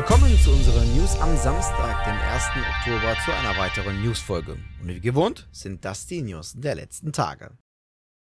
Willkommen zu unserer News am Samstag, dem 1. Oktober, zu einer weiteren Newsfolge. Und wie gewohnt sind das die News der letzten Tage.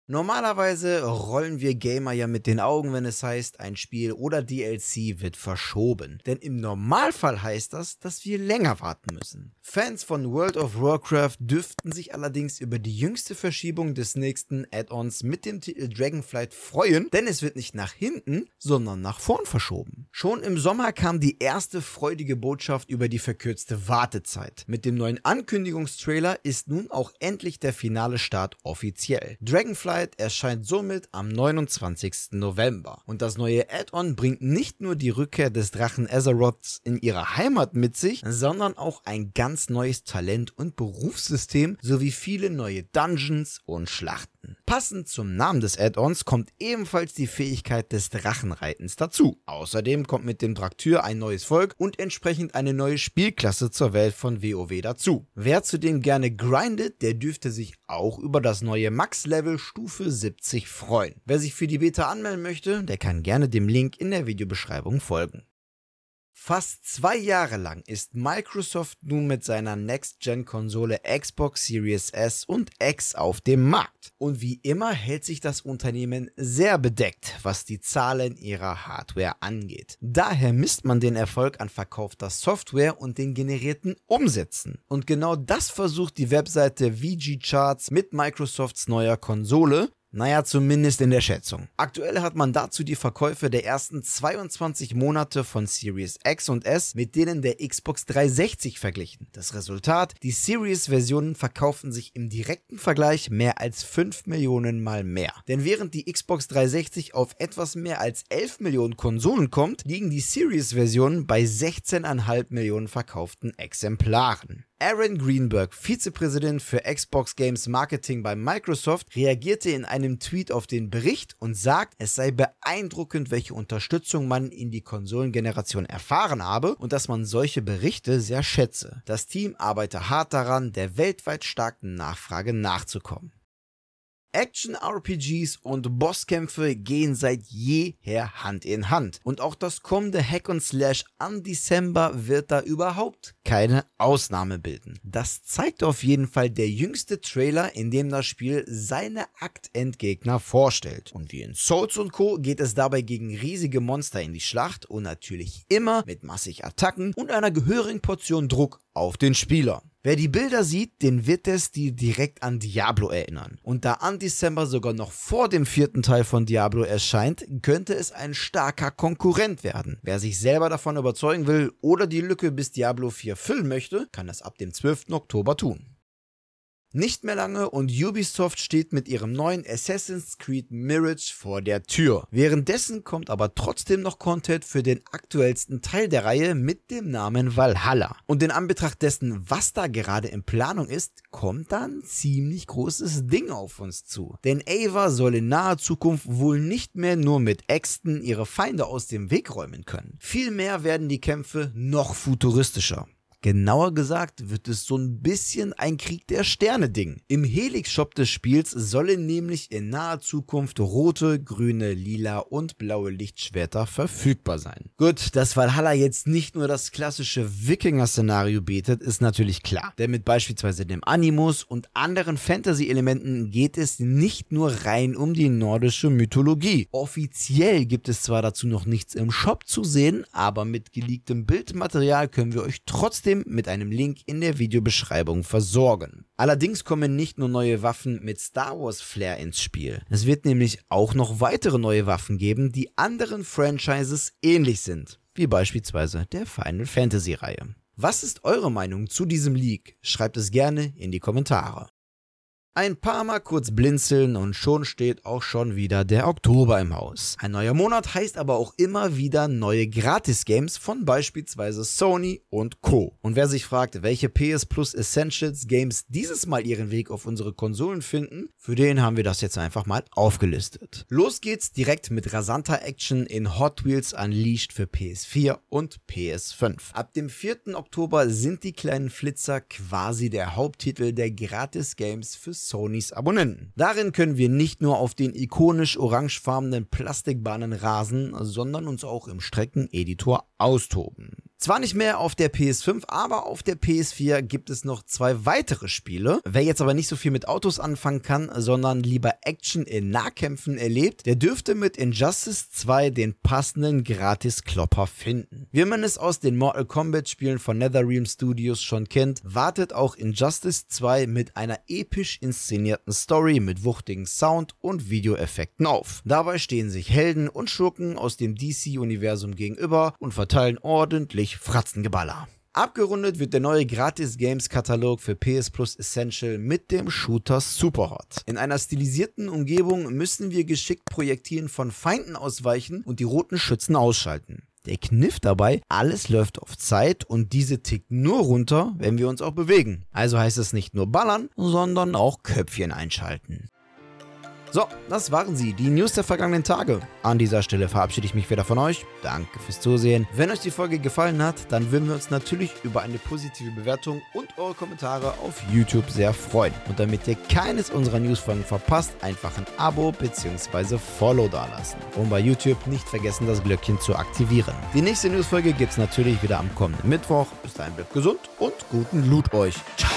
Normalerweise rollen wir Gamer ja mit den Augen, wenn es heißt, ein Spiel oder DLC wird verschoben. Denn im Normalfall heißt das, dass wir länger warten müssen. Fans von World of Warcraft dürften sich allerdings über die jüngste Verschiebung des nächsten Add-ons mit dem Titel Dragonflight freuen, denn es wird nicht nach hinten, sondern nach vorn verschoben. Schon im Sommer kam die erste freudige Botschaft über die verkürzte Wartezeit. Mit dem neuen Ankündigungstrailer ist nun auch endlich der finale Start offiziell. Dragonflight Starlight erscheint somit am 29. November. Und das neue Add-on bringt nicht nur die Rückkehr des Drachen Azeroths in ihre Heimat mit sich, sondern auch ein ganz neues Talent und Berufssystem sowie viele neue Dungeons und Schlachten. Passend zum Namen des Add-ons kommt ebenfalls die Fähigkeit des Drachenreitens dazu. Außerdem kommt mit dem Draktyr ein neues Volk und entsprechend eine neue Spielklasse zur Welt von WoW dazu. Wer zudem gerne grindet, der dürfte sich auch über das neue Max-Level Stufe 70 freuen. Wer sich für die Beta anmelden möchte, der kann gerne dem Link in der Videobeschreibung folgen. Fast zwei Jahre lang ist Microsoft nun mit seiner Next-Gen-Konsole Xbox Series S und X auf dem Markt. Und wie immer hält sich das Unternehmen sehr bedeckt, was die Zahlen ihrer Hardware angeht. Daher misst man den Erfolg an verkaufter Software und den generierten Umsätzen. Und genau das versucht die Webseite VG Charts mit Microsofts neuer Konsole naja, zumindest in der Schätzung. Aktuell hat man dazu die Verkäufe der ersten 22 Monate von Series X und S mit denen der Xbox 360 verglichen. Das Resultat, die Series-Versionen verkaufen sich im direkten Vergleich mehr als 5 Millionen mal mehr. Denn während die Xbox 360 auf etwas mehr als 11 Millionen Konsolen kommt, liegen die Series-Versionen bei 16,5 Millionen verkauften Exemplaren. Aaron Greenberg, Vizepräsident für Xbox Games Marketing bei Microsoft, reagierte in einem Tweet auf den Bericht und sagt, es sei beeindruckend, welche Unterstützung man in die Konsolengeneration erfahren habe und dass man solche Berichte sehr schätze. Das Team arbeite hart daran, der weltweit starken Nachfrage nachzukommen. Action-RPGs und Bosskämpfe gehen seit jeher Hand in Hand. Und auch das kommende Hack and Slash an December wird da überhaupt keine Ausnahme bilden. Das zeigt auf jeden Fall der jüngste Trailer, in dem das Spiel seine Aktendgegner vorstellt. Und wie in Souls und Co. geht es dabei gegen riesige Monster in die Schlacht und natürlich immer mit massig Attacken und einer gehörigen Portion Druck auf den Spieler. Wer die Bilder sieht, den wird der Stil direkt an Diablo erinnern. Und da Undecember sogar noch vor dem vierten Teil von Diablo erscheint, könnte es ein starker Konkurrent werden. Wer sich selber davon überzeugen will oder die Lücke bis Diablo 4 füllen möchte, kann das ab dem 12. Oktober tun. Nicht mehr lange und Ubisoft steht mit ihrem neuen Assassin's Creed Mirage vor der Tür. Währenddessen kommt aber trotzdem noch Content für den aktuellsten Teil der Reihe mit dem Namen Valhalla. Und in Anbetracht dessen, was da gerade in Planung ist, kommt dann ziemlich großes Ding auf uns zu. Denn Ava soll in naher Zukunft wohl nicht mehr nur mit Äxten ihre Feinde aus dem Weg räumen können. Vielmehr werden die Kämpfe noch futuristischer. Genauer gesagt wird es so ein bisschen ein Krieg der Sterne-Ding. Im Helix-Shop des Spiels sollen nämlich in naher Zukunft rote, grüne, lila und blaue Lichtschwerter verfügbar sein. Gut, dass Valhalla jetzt nicht nur das klassische Wikinger-Szenario bietet, ist natürlich klar. Denn mit beispielsweise dem Animus und anderen Fantasy-Elementen geht es nicht nur rein um die nordische Mythologie. Offiziell gibt es zwar dazu noch nichts im Shop zu sehen, aber mit geleaktem Bildmaterial können wir euch trotzdem trotzdem mit einem Link in der Videobeschreibung versorgen. Allerdings kommen nicht nur neue Waffen mit Star Wars Flair ins Spiel. Es wird nämlich auch noch weitere neue Waffen geben, die anderen Franchises ähnlich sind, wie beispielsweise der Final Fantasy Reihe. Was ist eure Meinung zu diesem Leak? Schreibt es gerne in die Kommentare. Ein paar Mal kurz blinzeln und schon steht auch schon wieder der Oktober im Haus. Ein neuer Monat heißt aber auch immer wieder neue Gratis-Games von beispielsweise Sony und Co. Und wer sich fragt, welche PS Plus Essentials Games dieses Mal ihren Weg auf unsere Konsolen finden, für den haben wir das jetzt einfach mal aufgelistet. Los geht's direkt mit rasanter Action in Hot Wheels Unleashed für PS4 und PS5. Ab dem 4. Oktober sind die kleinen Flitzer quasi der Haupttitel der Gratis-Games für Sonys Abonnenten. Darin können wir nicht nur auf den ikonisch orangefarbenen Plastikbahnen rasen, sondern uns auch im Streckeneditor austoben. Zwar nicht mehr auf der PS5, aber auf der PS4 gibt es noch zwei weitere Spiele. Wer jetzt aber nicht so viel mit Autos anfangen kann, sondern lieber Action in Nahkämpfen erlebt, der dürfte mit Injustice 2 den passenden Gratis-Klopper finden. Wie man es aus den Mortal Kombat Spielen von NetherRealm Studios schon kennt, wartet auch Injustice 2 mit einer episch inszenierten Story mit wuchtigen Sound und Videoeffekten auf. Dabei stehen sich Helden und Schurken aus dem DC-Universum gegenüber und verteilen ordentlich Fratzengeballer. Abgerundet wird der neue Gratis-Games-Katalog für PS Plus Essential mit dem Shooter Superhot. In einer stilisierten Umgebung müssen wir geschickt Projektilen von Feinden ausweichen und die roten Schützen ausschalten. Der Kniff dabei, alles läuft auf Zeit und diese tickt nur runter, wenn wir uns auch bewegen. Also heißt es nicht nur ballern, sondern auch Köpfchen einschalten. So, das waren sie, die News der vergangenen Tage. An dieser Stelle verabschiede ich mich wieder von euch. Danke fürs Zusehen. Wenn euch die Folge gefallen hat, dann würden wir uns natürlich über eine positive Bewertung und eure Kommentare auf YouTube sehr freuen. Und damit ihr keines unserer Newsfolgen verpasst, einfach ein Abo bzw. Follow dalassen. Und bei YouTube nicht vergessen, das Glöckchen zu aktivieren. Die nächste Newsfolge gibt es natürlich wieder am kommenden Mittwoch. Bis dahin bleibt gesund und guten Loot euch. Ciao.